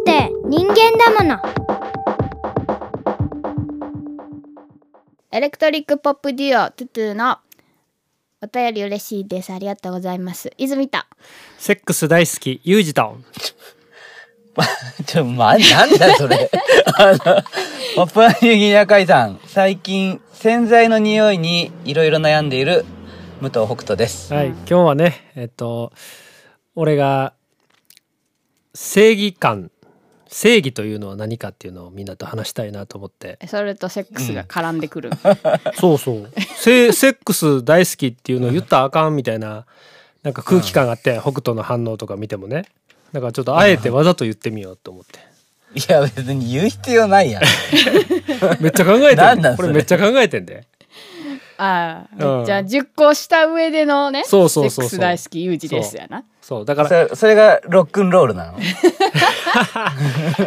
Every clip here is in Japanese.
って人間だもの。エレクトリックポップデュオトゥトゥのお便り嬉しいです。ありがとうございます。泉田。セックス大好きユージタウンちょ、ま、なんだそれ。あの、パプアニューギニア海さん、最近、洗剤の匂いにいろいろ悩んでいる武藤北斗です。はい、今日はねえっと俺が正義感正義というのは何かっていうのをみんなと話したいなと思って。それとセックスが絡んでくる、そうそう。セセックス大好きっていうのを言ったらあかんみたいななんか空気感があって、北斗の反応とか見てもね。だからちょっとあえてわざと言ってみようと思って。いや、別に言う必要ないやん。めっちゃ考えてんこれめっちゃ考えてんでああうん。めっちゃ熟考した上でのねそうそうそうそう。セックス大好きユージですやな。そう。だかそれ、それがロックンロールなの？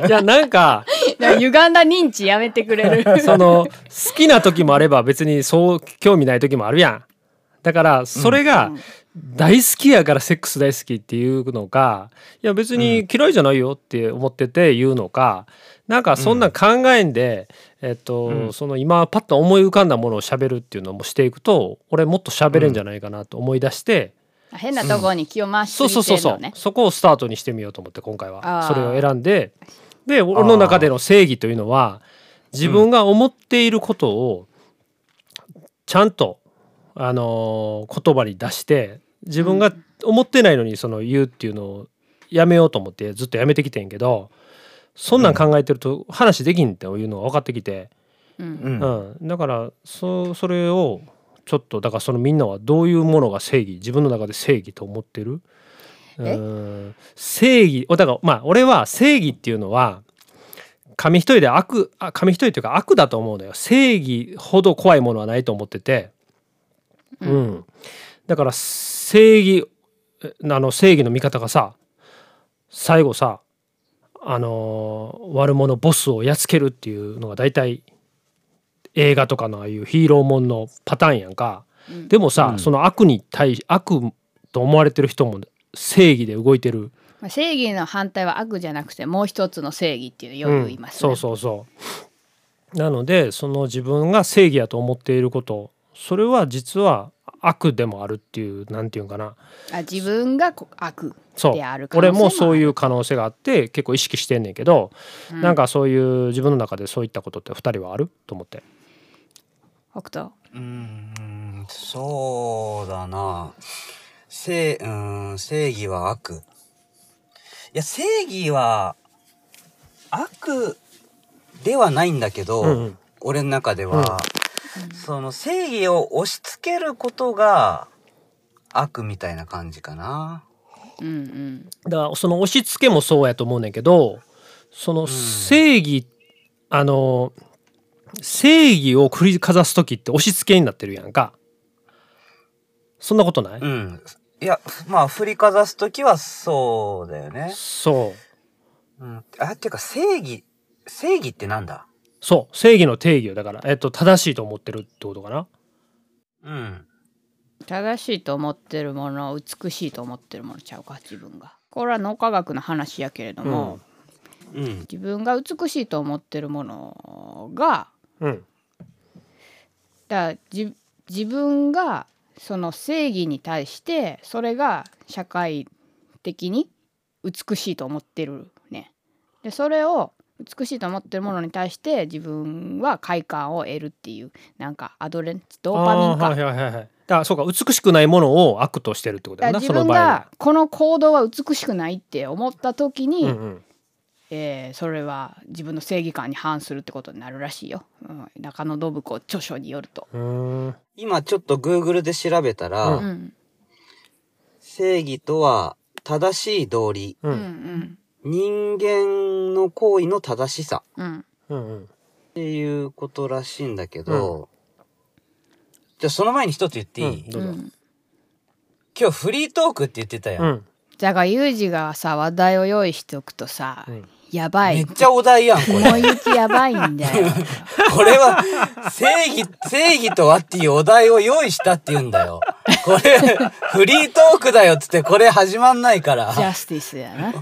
ら いやなんか。だから歪んだ認知やめてくれる。その好きな時もあれば別にそう興味ない時もあるやん。だからそれが大好きやからセックス大好きっていうのかいや別に嫌いじゃないよって思ってて言うのかなんかそんなん考えんで、えっと、うん。その今パッと思い浮かんだものを喋るっていうのもしていくと俺もっと喋れんじゃないかなと思い出して、変なとこに気を回しすそうぎそうそうそう、そこをスタートにしてみようと思って今回あはー。それを選んでで俺の中での正義というのは自分が思っていることをちゃんと、あのー言葉に出して自分が思ってないのにその言うっていうのをやめようと思ってずっとやめてきてんけどそんなん考えてると話できんっていうのが分かってきて、うん。うん。うん、だからそそれをちょっとだからそのみんなはどういうものが正義自分の中で正義と思ってる？え？うん。正義おだからまあ俺は正義っていうのは紙一重で悪あ紙一重っていうか悪だと思うのよ。正義ほど怖いものはないと思ってて、うん。だから正義えあの正義の味方がさ最後さあのー悪者ボスをやっつけるっていうのが大体映画とかのああいうヒーローもんのパターンやんか、うん。でもさ、うん。その悪に対し悪と思われてる人も正義で動いてる。まあ正義の反対は悪じゃなくてもう一つの正義っていうよく言いますね、うん、そうそうそう。なのでその自分が正義やと思っていること。それは実は悪でもあるっていうなんていうんかな。あ自分がこ悪そうである可能性俺もそうう、いう可能性があって結構意識してんねんけど、うん。なんかそういう自分の中でそういったことって2人はあると思って。北斗。うーん、そうだな。正、うーん、正義は悪。いや、正義は、悪ではないんだけど、うんうん。俺の中では、その正義を押し付けることが悪みたいな感じかな。うんうんだからその押し付けもそうやと思うねんけどその正義、あの正義を繰りかざす時って押し付けになってるやんかそんなことない、うん。いや、まあ、振りかざすときはそうだよね。そううん。あ、っていうか正義、正義ってなんだ？そう正義の定義よだから、えっと、正しいと思ってるってことかなうん。正しいと思ってるもの美しいと思ってるものちゃうか自分がこれは脳科学の話やけれども、うん。自分が美しいと思ってるものがうんだじ自分がその正義に対してそれが社会的に美しいと思ってるね。でそれを美しいと思ってるものに対して自分は快感を得るっていうなんかアドレンドーパミンか。はいはいはいはいだからそうか美しくないものを悪としてるってことだよな自分その場合は。がこの行動は美しくないって思った時に、うんうん。えーそれは自分の正義感に反するってことになるらしいよ、うん、中野信子著書によると。うーん。今ちょっと Google で調べたら、ううん。正義とは正しい道理、ううんん人間の行為の正しさ。うん。うんうん。っていうことらしいんだけど、じゃあその前に一つ言っていい、うんどうぞ。うん。今日フリートークって言ってたやん。うん。だからユージがさ話題を用意しておくとさ、うん。やばい。めっちゃお題やん、これ。雲行きやばいんだよ。これは、正義、正義とはっていうお題を用意したって言うんだよ。これ、フリートークだよっつってこれ始まんないから。ジャスティスやな、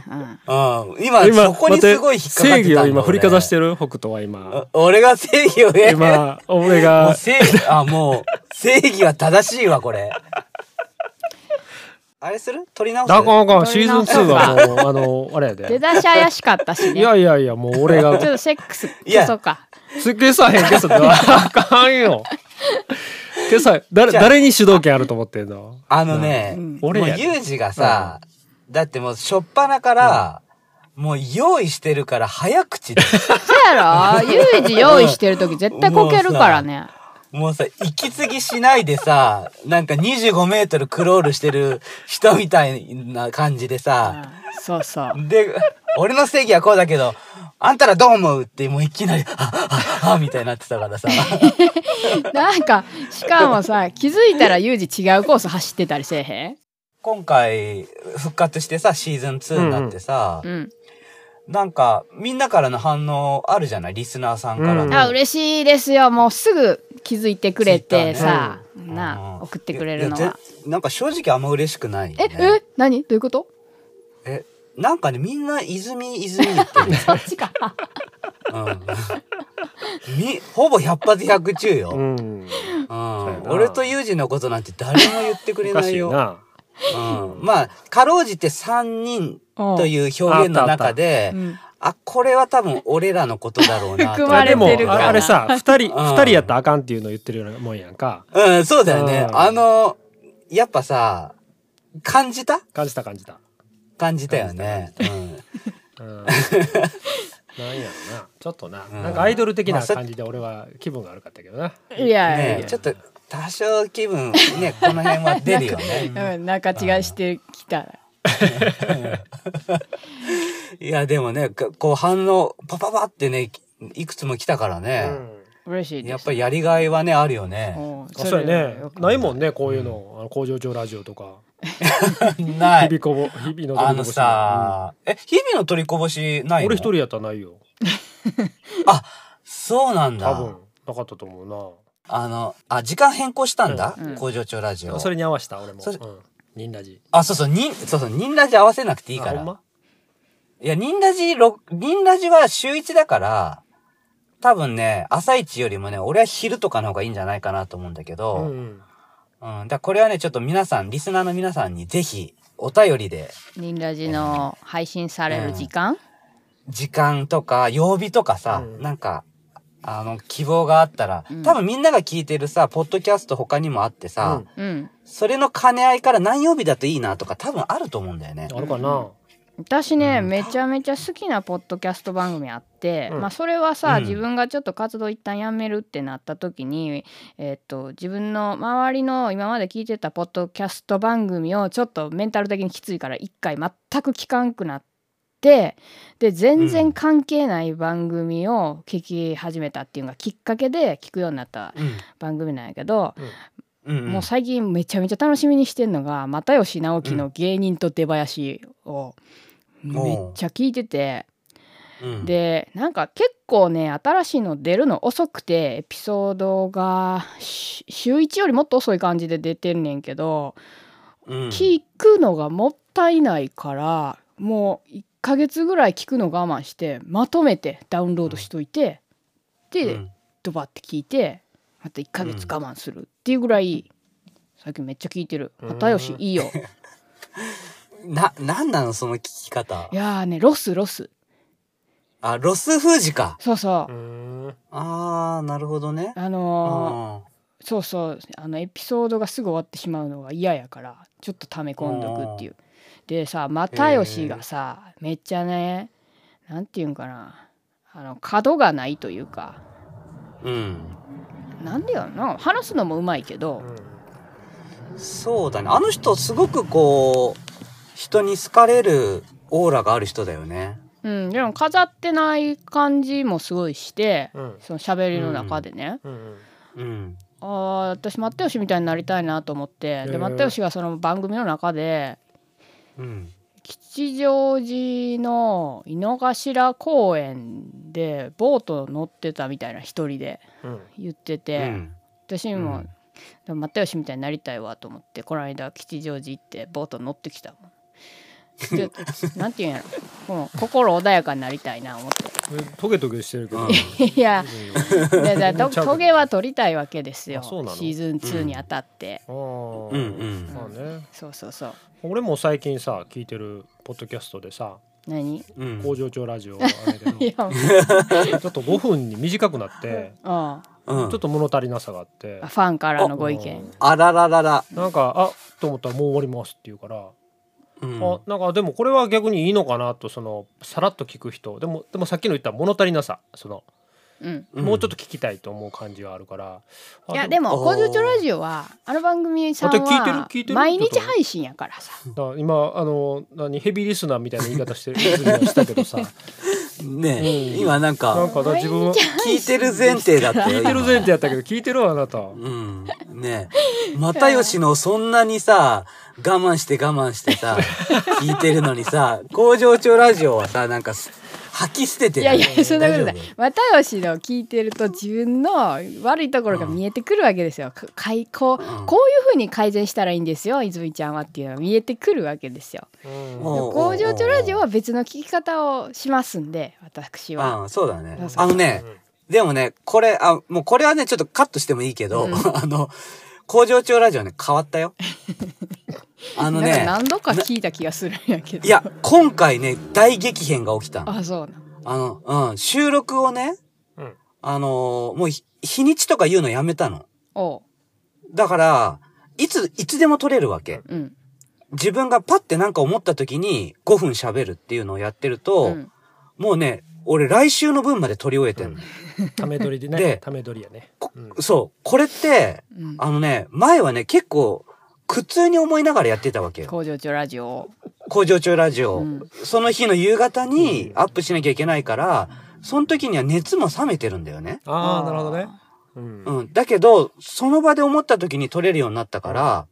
うん。今、今そこにすごい引っかかってたんだ正義を今振りかざしてる。る北斗は今。俺が正義をね。今俺もが。う正義、あ、もう、正義は正しいわ、これ。あれする？取り直す？だかんあか。んシーズン2はもうあのあれや出でだし怪しかったしいねやいやいやもう俺が。ちょっとセックスいや。消そうか。す消さへん消さへんあかんよ消さ誰誰に主導権あると思ってんの？あのね、うん。俺もうユージがさ、だってもう初っ端から、もう用意してるから早口で、そやろ？ユージ用意してる時絶対こけるからねもうさ、息継ぎしないでさ、なんか25メートルクロールしてる人みたいな感じでさ、うんそうそう。で、俺の正義はこうだけど、あんたらどう思うってもういきなり、はっはっはみたいになってたからさ。なんかしかもさ気づいたらユージ違うコース走ってたりせえへん？今回復活してさ、シーズン2になってさ、うんなんかみんなからの反応あるじゃない？リスナーさんからの。うん。あ嬉しいですよ。もうすぐ気づいてくれてさ、うん。な送ってくれるのは。ぜなんか正直あんま嬉しくないよえね。え何？どういうこと？えなんかねみんな泉泉言ってるね。そっちか。うん、みほぼ百発百中よ。ううん。んやな。俺とユージのことなんて誰も言ってくれおかないよ。うん、まあかろうじて3人という表現の中で、うん。あこれは多分俺らのことだろうなと。含まれでもてるかなああれさ二人うん。二人やったらあかんっていうの言ってるようなもんやんか。うん、そうだよね。うん。あの、やっぱさ、感じた？感じた感じた。感じたよね。うん。うん。なんやろな。ちょっとな、うん。なんかアイドル的な感じで俺は気分が悪かったけどな、いやいや。ちょっと多少気分、ね、この辺は出るよね。うん、仲違いしてきたら。いや、でもね、ここう反応、パパパってね、いくつも来たからうね。ん嬉しい。やっぱりやりがいはね、あるよね。そうやねないもんねこういうの、あの工場長ラジオとか ない。日々こぼ日々のあのさ、え、日々の取りこぼしないの？俺一人やったらないよあ、そうなんだ。多分なかったと思うあの、あ、時間変更したんだ、うん。工場長ラジオな。それに合わせた俺も、それうん、ニンラジ。あ、そうそう、にん、そうそう、ニンラジ合わせなくていいから。あほんま？いや、ニンラジ、ろニンラジは週一だから、多分ね、朝一よりもね、俺は昼とかの方がいいんじゃないかなと思うんだけうど、うん。ん。だからこれはね、ちょっと皆さん、リスナーの皆さんにぜひ、お便りで、ニンラジの配信される時間、時間とか、曜日とかさ、うん。なんか、あの、希望があったら、うん。多分みんなが聞いてるさ、ポッドキャスト他にもあってさ、うん。うん、それの兼ね合いから何曜日だといいなとか多分あると思うんだよね。あるかな、私ね、うん。めちゃめちゃ好きなポッドキャスト番組あって、うん。まあそれはさ、うん。自分がちょっと活動一旦やめるってなった時に、えっと自分の周りの今まで聞いてたポッドキャスト番組をちょっとメンタル的にきついから一回全く聞かんくなってで全然関係ない番組を聞き始めたっていうのがきっかけで聞くようになったうん。番組なんやけど、うん、うん。もう最近めちゃめちゃ楽しみにしてんのが又吉直樹の「芸人と出囃子」をめっちゃ聞いてて、うん、でなんか結構ね新しいの出るの遅くてエピソードがし週1よりもっと遅い感じで出てんねんけど、うん、聞くのがもったいないからもう1ヶ月ぐらい聞くの我慢してまとめてダウンロードしといて、で、うん。ドバって聞いてまた1ヶ月我慢するっていうぐらい最近めっちゃ聞いてる。うん。又吉いいよ。な、なんなのその聞き方？い。やーねロスロス。あ、ロス封じか。そうそう。う、ん。あー、なるほどね。あのーあそうそう。あのエピソードがすぐ終わってしまうのが嫌やからちょっと溜め込んどくっていうでさ又吉がさめっちゃねなんていうんかなあの角がないというかーうん。なんでやろな話すのもうまいけど、そうだね。あの人、すごくこう、人に好かれるオーラがある人だよね。うん、でも飾ってない感じもすごいして、うん。その喋りの中でね、うん。うん。ああ私又吉みたいになりたいなと思ってで又吉がその番組の中でうん。吉祥寺の井の頭公園でボート乗ってたみたいな一人でうん言ってうて、ん。私も、うん又吉みたいになりたいわと思ってこの間吉祥寺行ってボート乗ってきたもんちょっとなんていうんやろ。この心穏やかになりたいな思って。えトゲトゲしてるけど、うん。いやででとちゃうけど。トゲは取りたいわけですよ。あそうなの？シーズン2にあたって、あーうんうん。まあね。そうそうそう。俺も最近さ聞いてるポッドキャストでさ何？うん。工場長ラジオあれでもいやもう。ちょっと5分に短くなってあうん。ちょっと物足りなさがあって。あファンからのご意見。あらららら。なんかあと思ったらもう終わりますって言うから、うん。あなんかでもこれは逆にいいのかなとそのさらっと聞く人。でもでもさっきの言った物足りなさその、うん。うん。もうちょっと聞きたいと思う感じがあるから。あいやでも工場長ラジオはあの番組さんあで聞いてるは聞いてる毎日配信やからさ。今あの何ヘビーリスナーみたいな言い方してるしたけどさ ねうん今なんなんか、かだ自分は聞いてる前提だったよ。聞いてる前提やったけど聞いてるわあなたうん。ね又吉のそんなにさ、我慢して我慢してさ、聞いてるのにさ、工場長ラジオはさ、なんかす、吐き捨ててる。いやいやそんなことない。又吉の聞いてると自分の悪いところが見えてくるわけですよ。かかいこううん。こういうふうに改善したらいいんですよ泉ちゃんはっていうのが見えてくるわけですよ。工場長ラジオは別の聞き方をしますんで私は。あそうだね。あのね、でもね、これ、あ、もうこれはね、ちょっとカットしてもいいけど、うん。あの、工場長ラジオね、変わったよ。あのね、なんか何度か聞いた気がするんやけど。いや、今回ね、大激変が起きたの。あそうなあの、うん、収録をね、うんあのーもうひ日にちとか言うのやめたの。だから、いつ、いつでも撮れるわけ。うん自分がパッてなんか思った時に5分喋るっていうのをやってると、うんもうね、俺来週の分まで撮り終えてんの。ため撮りでねでため撮りやね、うんそう。これって、うんあのね、前はね、結構、苦痛に思いながらやってたわけよ。工場長ラジオを。工場長ラジオ。うんその日の夕方にアップしなきゃいけないから、その時には熱も冷めてるんだよね。ああなるほどねうんうん。だけど、その場で思った時に撮れるようになったから、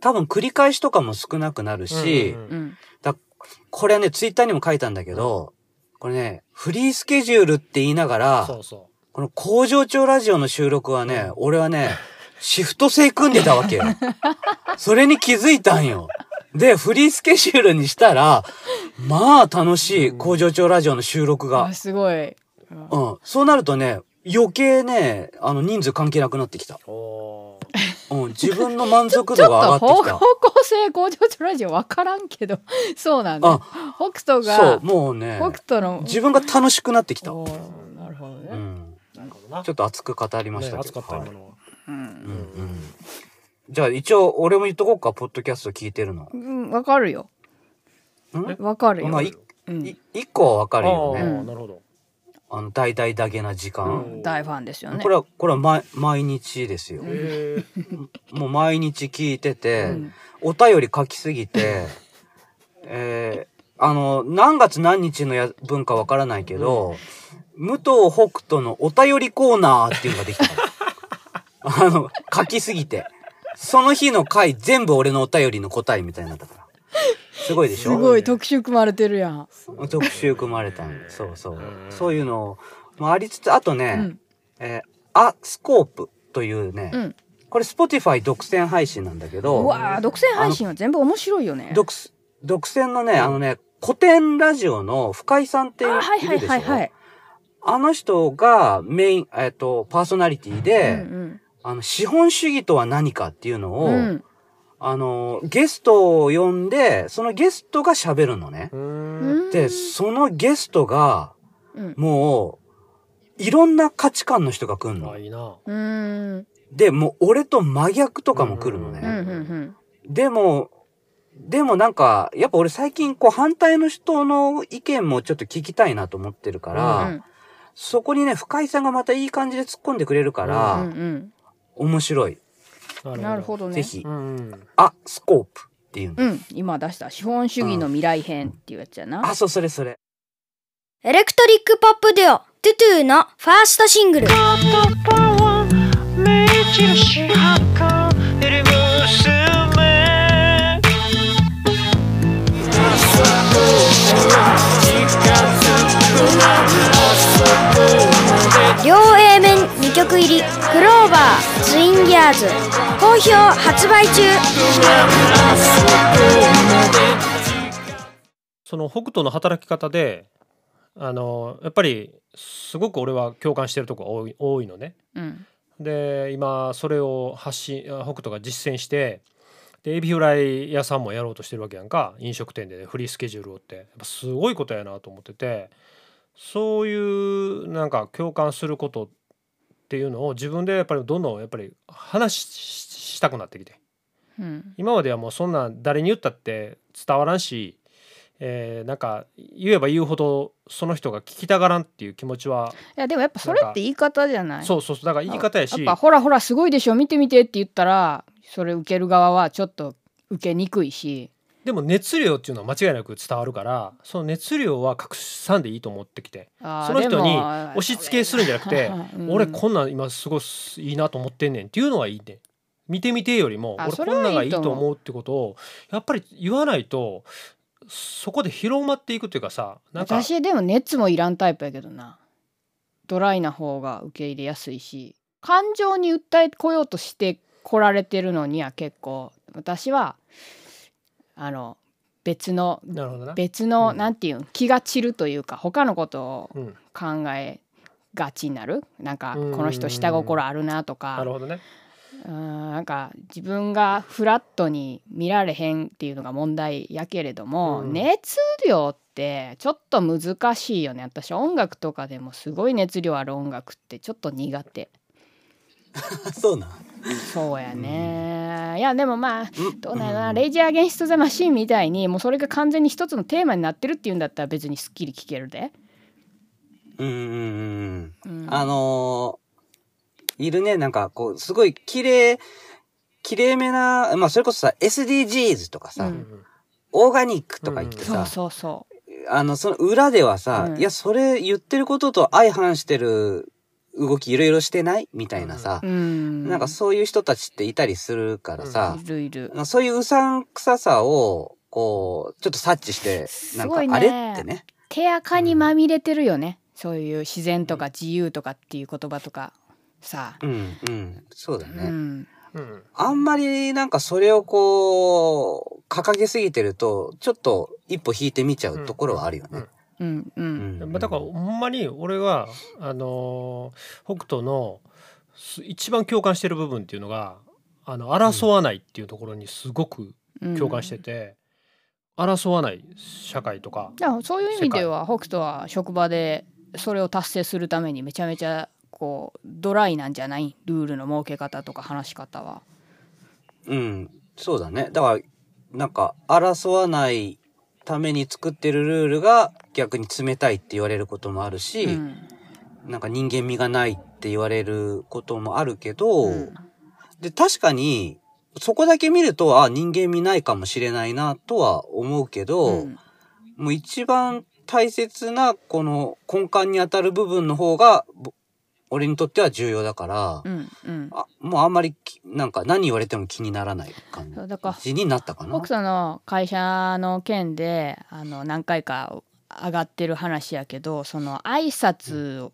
多分繰り返しとかも少なくなるし、うんうんうんだこれはね、ツイッターにも書いたんだけど、これね、フリースケジュールって言いながら、そうそこの工場長ラジオの収録はね、俺はね、シフト制組んでたわけよ。それに気づいたんよ。で、フリースケジュールにしたら、まあ楽しい工場長ラジオの収録があ。すごい。うん。そうなるとね、余計ね、あの人数関係なくなってきた。うおうん。自分の満足度がっと方上がってきた。方向性工場長ラジオ分からんけどそうなんだ、北斗そうが、もうね、北斗の自分が楽しくなってきた。なるほどね、ん。なるほどなちょっと熱く語りましたけど。ね熱かったのはうん。じゃあ一応俺も言っとこうか、ポッドキャスト聞いてるの。うん、分かるよん？分かるよ、まあ、いうんい一個はわかるよね。うんなるほどあの、大々だけな時う間。ん大ファンですよねこれは、これは毎毎日ですよ。へもう毎日聞いてて、うんお便り書きすぎて、えーあの、何月何日のや分かわからないけど、武藤北斗のお便りコーナーっていうのができたの。あの、書きすぎて。その日の回全部俺のお便りの答えみたいになったから。すごいでしょ？すごい。特集組まれてるやん、特集組まれたんよそうそう。ん。そういうのもありつつ、あとね、うん。えーアスコープというね、うん、これ Spotify 独占配信なんだけうど、わー独占配信は全部面白いよね。独独占のね、あのね、古典ラジオの深井さんっていあはいはいるでしょ？はいはい、あの人がメイン、えっ、と、パーソナリティで、うんあの、資本主義とは何かっていうのを、うん。うんあの、ゲストを呼んで、そのゲストが喋るのね。ううん。ん。で、そのゲストが、うん。もう、いろんな価値観の人が来るの。あ。いいで、もう俺と真逆とかも来るのうんうね。ん。でも、でもなんか、やっぱ俺最近こう反対の人の意見もちょっと聞きたいなと思ってるから、うんそこにね、深井さんがまたいい感じで突っ込んでくれるから、うん面白い。うんなるほどね。ぜひ、うんうん。あ、スコープっていうの。うん今出した資本主義の未来編っていうやつやな、あ、そう、それそれ。エレクトリックポップデュオトゥトゥのファーストシングル。両2曲入りクローバーツインギャアーズ好評発売中。その北斗の働き方であのやっぱりすごく俺は共感してるとこが多い多いのね。うん。で今それを発信あ北斗が実践してでエビフライ屋さんもやろうとしてるわけやんか。飲食店で、ね、フリースケジュールをって。やっぱすごいことやなと思ってて。そういうなんか共感することっていうのを自分でやっぱりどんどんやっぱり話ししたくなってきて。うん。今まではもうそんな誰に言ったって伝わらんし、えーなんか言えば言うほどその人が聞きたがらんっていう気持ちはいやでもやっぱそれって言い方じゃない？そうそうそうだから言い方やし。やっぱほらほらすごいでしょ見てみてって言ったらそれ受ける側はちょっと受けにくいしでも熱量っていうのは間違いなく伝わるからその熱量は拡散でいいと思ってきてその人に押し付けするんじゃなくて うん。俺こんなん今すごいいいなと思ってんねんっていうのはいいね見てみてよりも俺こんなんがいいと思うってことをやっぱり言わないとそこで広まっていくっていうかさなんか私でも熱もいらんタイプやけどな。ドライな方が受け入れやすいし感情に訴えこようとして来られてるのには結構私はあの別の。別の、うん。なんていうん気が散るというか他のことをうん、考えがちになる。なんかうん。この人下心あるなとか。なるほどね。うんなんか自分がフラットに見られへんっていうのが問題やけれども、うん。熱量ってちょっと難しいよね。私音楽とかでもすごい熱量ある音楽ってちょっと苦手。そうなん？そうやね、いやでもまあうん。どうなんやろな、うん。レイジー・アゲンスト・ザ・マシーンみたいにもうそれが完全に一つのテーマになってるっていうんだったら別にすっきり聴けるで、うんうんうんうん。うん。あのーいるね、なんかこう、すごい綺麗、綺麗めな、まあそれこそさ、SDGs とかさ、うん。オーガニックとか言ってさ、そうそうそあの、その裏ではさ、うん。いや、それ言ってることと相反してる動きいろいろしてないみたいなさ。う、うん。なんかそういう人たちっていたりするからさ、いるいる。そういううさんくささを、こう、ちょっと察知して、なんか、あれってね。手垢にまみれてるよね、そういう自然とか自由とかっていう言葉とかさ、うん、うん、そうだね。うん、うんあんまりなんかそれをこう、掲げすぎてると、ちょっと一歩引いてみちゃうところはあるよね。うんううんん。まあ、だからほんまに俺はあのー北斗のす一番共感してる部分っていうのがあの争わないっていうところにすごくうん。共感してて、争わない社会とかそういう意味では北斗は職場でそれを達成するためにめちゃめちゃこうドライなんじゃない？ルールの設け方とか話し方は。うん、そうだね。だから、なんか、争わないために作ってるルールが逆に冷たいって言われることもあるし、うん。なんか人間味がないって言われることもあるけど、うん。で、確かに、そこだけ見ると、あ、人間味ないかもしれないなとは思うけど、うん。もう一番大切なこの根幹にあたる部分の方が、ぼ俺にとっては重要だから、うんうん。あもうあんまりきなんか何言われても気にならない感じになったかな。北斗の会社の件であの何回か上がってる話やけどその挨拶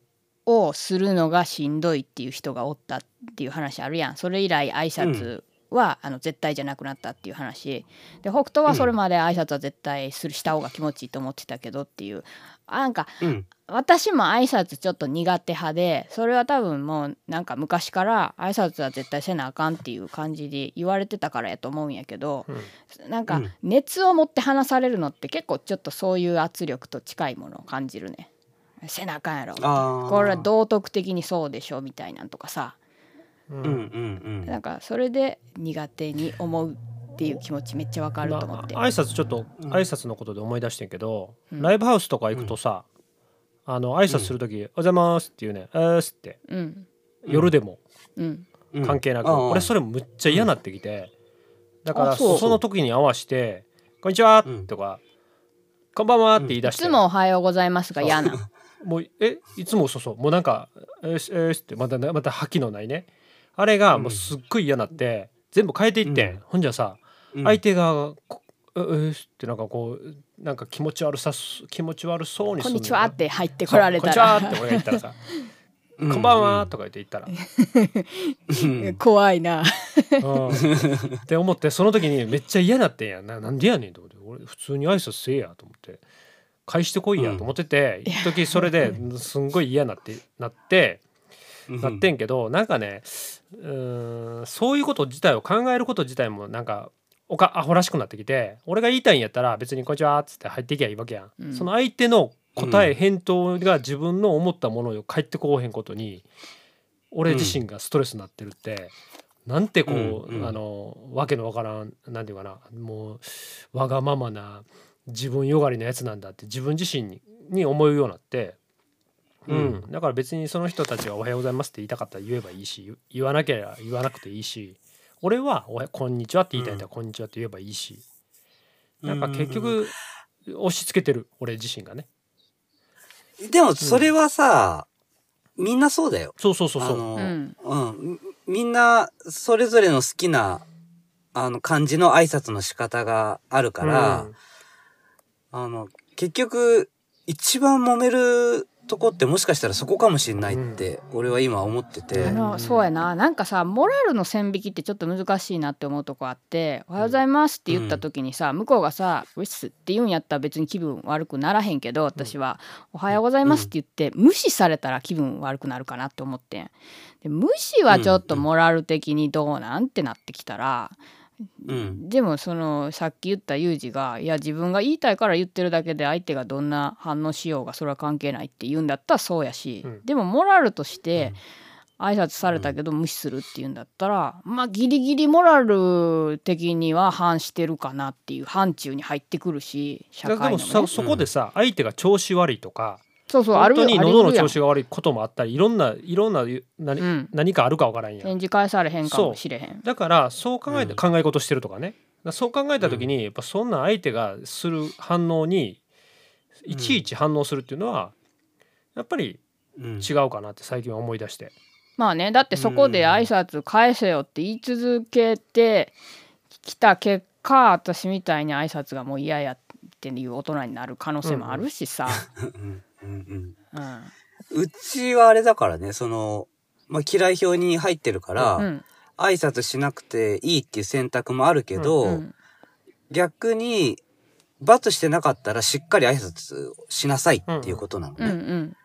をするのがしんどいっていう人がおったっていう話あるやん。それ以来挨拶は、あの絶対じゃなくなったっていう話で北斗はそれまで挨拶は絶対するした方が気持ちいいと思ってたけどっていうあなんかうん。私も挨拶ちょっと苦手派でそれは多分もうなんか昔から挨拶は絶対せなあかんっていう感じで言われてたからやと思うんやけど、なんかうん熱を持って話されるのって結構ちょっとそういう圧力と近いものを感じるね。せなあかんやろ。これは道徳的にそうでしょみたいなんとかさ。なんかそれで苦手に思うっていう気持ちめっちゃわかると思って。まあ挨拶ちょっとうん。挨拶のことで思い出してんけど、うん。ライブハウスとか行くとさ、あの挨拶する時、おはようございます」っていうね「あーす」って。うん。夜でも。うん。うん。関係なく、俺それむっちゃ嫌なってきて、だからあその時に合わせて「こんにちは」うん。とか「こんばんは」って言い出して、いつもおはようございますが嫌な。もうえいつもそうそう。もうなんか「えーしえーし」ってまたまた覇気のないねあれがもうすっごい嫌なって、全部変えていってん、うん。ほんじゃさうん。相手がこえーしってなんかこうなんか気持ち悪さす気持ち悪そうにこんにちはって入ってこられたら。こんにちはって俺が言ったらさ「こんばんは」とか言って言ったら、う ん怖いな。うん。って思ってその時にめっちゃ嫌なってんやななんでやねんと思って。俺普通に挨拶せえやと思って。返してこいやと思ってて、一時それですんごい嫌なってなってなってんけどなんかねうーんそういうこと自体を考えること自体もなんかおかアホらしくなってきて俺が言いたいんやったら別に「こんにちは」っつって入っていきゃいいわけやん、うん。その相手の答え、うん返答が自分の思ったものを返ってこうへんことに俺自身がストレスになってるって、なんてこう、うんうん。あのわけのわからんなんていうかなもうわがままな自分よがりなやつなんだって自分自身にに思うようになって。ううん。ん、だから別にその人たちが「おはようございます」って言いたかったら言えばいいし言言わなければ言わなくていいし俺はおは「こんにちは」って言いたいんだら「こんにちは」って言えばいいし。なんか結局押し付けてる俺自身がね。でもそれはさ、みんなそうだよ。そうそうそうそう。あの、うん。うん。みんな、それぞれの好きな、あの、漢字の挨拶の仕方があるから、うん。あの、結局、一番揉めるとこってもしかしたらそこかもしれないって、俺は今思ってて。あのそうやな。なんかさモラルの線引きってちょっと難しいなって思うとこあって「おはようございます」って言った時にさ、向こうがさ「ウィス」って言うんやったら別に気分悪くならへんけど私は「おはようございます」って言って無視されたら気分悪くなるかなって思ってん。で無視はちょっとモラル的にどうなんってなってきたら、うん。でもそのさっき言ったユージがいや自分が言いたいから言ってるだけで相手がどんな反応しようがそれは関係ないって言うんだったらそうやし、うん。でもモラルとして挨拶されたけど無視するって言うんだったら、まあギリギリモラル的には反してるかなっていう範疇に入ってくるし社だ会の、ね、でもさそこでさ相手が調子悪いとかそうそうあ本当に喉の調子が悪いこともあったりいろんないろんな何,、うん。何かあるかわからんやん。返事返されへんかもしれへん。だからそう考えて、うん。考え事してるとかね。そう考えた時に、やっぱそんな相手がする反応にいちいち反応するっていうのはやっぱりうん。違うかなって最近は思い出して。まあねだってそこで挨拶返せよって言い続けてきた結果私みたいに挨拶がもう嫌やっていう大人になる可能性もあるしさ、うんうんうん。うんうちはあれだからね、その、まあ、嫌い表に入ってるから、うん挨拶しなくていいっていう選択もあるけど、うん逆に、罰してなかったらしっかり挨拶しなさいっていうことなのね。うんうん。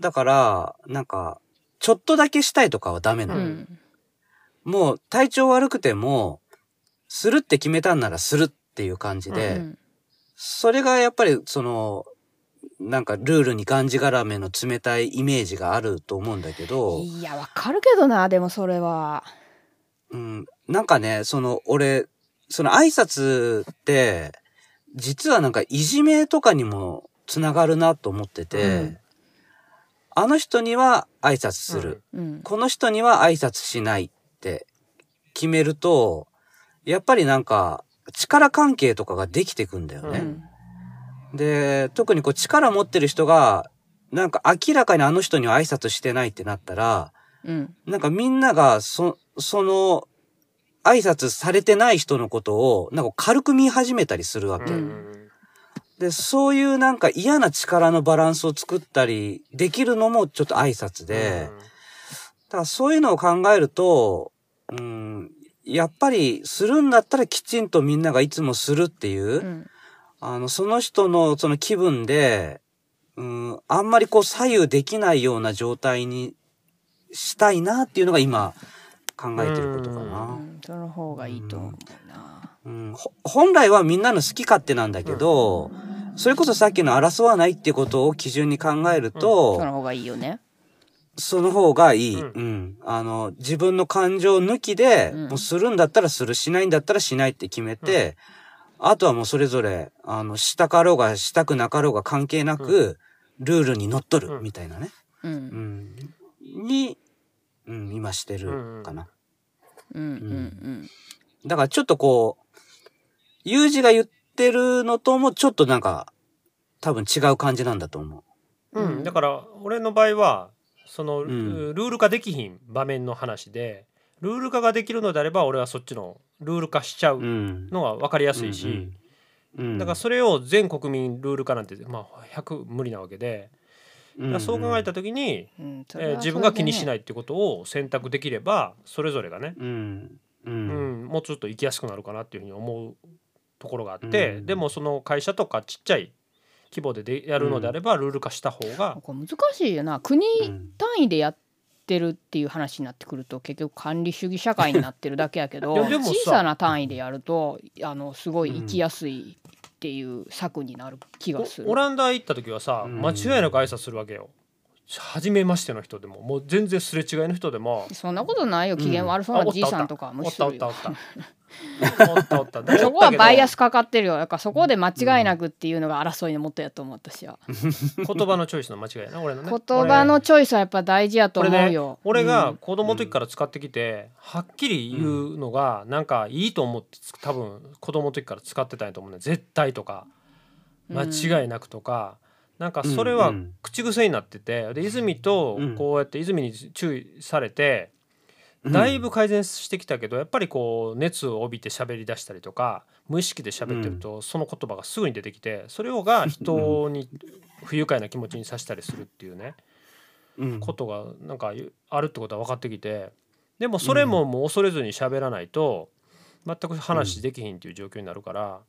だから、なんか、ちょっとだけしたいとかはダメなの。うん。もう体調悪くても、するって決めたんならするっていう感じで、うん。それがやっぱりその、なんかルールにがんじがらめの冷たいイメージがあると思うんだけど、いやわかるけどなでもそれは。うん、なんかね、その俺、その挨拶って、実はなんかいじめとかにもつながるなと思ってて、うん。あの人には挨拶する、うんこの人には挨拶しないって決めると、やっぱりなんか力関係とかができてくんだよね。うんで、特にこう力持ってる人が、なんか明らかにあの人には挨拶してないってなったら、うん。なんかみんなが、そ、その、挨拶されてない人のことを、なんか軽く見始めたりするわけ。うん。で、そういうなんか嫌な力のバランスを作ったりできるのもちょっと挨拶で、だからそういうのを考えると、うん、やっぱりするんだったらきちんとみんながいつもするっていう、うんあの、その人のその気分で、うん、あんまりこう左右できないような状態にしたいなっていうのが今考えてることかうな。んその方がいいと思うなうん、ほ本来はみんなの好き勝手なんだけど、それこそさっきの争わないっていうことを基準に考えると、その方がいいよねその方がいい。ううんん。あの、自分の感情抜きで、うんもうするんだったらする、しないんだったらしないって決めて、あとはもうそれぞれ、あの、したかろうがしたくなかろうが関係なく、ルールにのっとる、うん。みたいなね。ううん。ん。に、うん、今してるかな。うん。うんだからちょっとこう、ユージが言ってるのともちょっとなんか、多分違う感じなんだと思う。んうん。だから俺の場合はその、ん。ルール化できひん場面の話でルール化ができるのであれば俺はそっちのルール化しちゃう。のが分かりやすいし、うん、うん。だからそれを全国民ルール化なんてまあ100無理なわけでそう考えた時に、うえ自分が気にしないいってことを選択できればそれぞれがね、うん。ううんんもうちょっと生きやすくなるかなっていうふうに思うところがあって、うん。でもその会社とかちっちゃい規模ででやるのであればルール化した方が、難しいよな国うん単位でやってるっていう話になってくると結局管理主義社会になってるだけやけど小さな単位でやるとあのすごい生きやすいっていう策になる気がする。おオランダ行った時はさ、うん間違いなく挨拶するわけよ。初めましての人でももう全然すれ違いの人でもそんなことないよ。機嫌悪そうなじいさんとかは無おった視するよそこはバイアススかかってるよ。だからそこで間違いなくっていうのが争いのもとやと思う私は。言葉のチョイスの間違いやな俺のね。言葉のチョイスはやっぱ大事やと思うよ。俺が子供の時から使ってきて、はっきり言うのがなんかいいと思ってつ多分子供の時から使ってたんやと思うね。絶対とか間違いなくとか、なんかそれはうん口癖になっててで泉とうん。こうやって泉に注意されて、うん。だいぶ改善してきたけどやっぱりこう熱を帯びて喋り出したりとか無意識で喋ってるとその言葉がすぐに出てきてそれをが人に不愉快な気持ちにさせたりするっていうねうん。ことがなんかあるってことは分かってきてでもそれももう恐れずに喋らないと全く話できひんっていう状況になるから、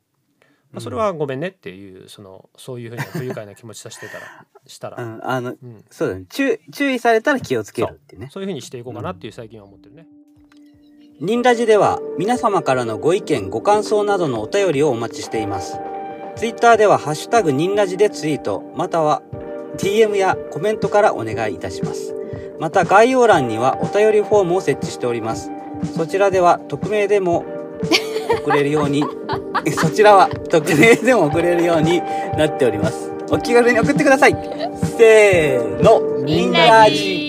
まあ、それはごめんねっていうそのそういうふうな不愉快な気持ちさせてたら したら、うんあのうん、そうだね。注注意されたら気をつけるってね。そう。いうふうにしていこうかなっていう最近は思ってるね。ニンラジでは皆様からのご意見ご感想などのお便りをお待ちしています。ツイッターではハッシュタグニンラジでツイートまたは DM やコメントからお願いいたします。また概要欄にはお便りフォームを設置しております。そちらでは匿名でも送れるようにそちらは匿名でも送れるようになっておりますお気軽に送ってくださいせーのみんなラジ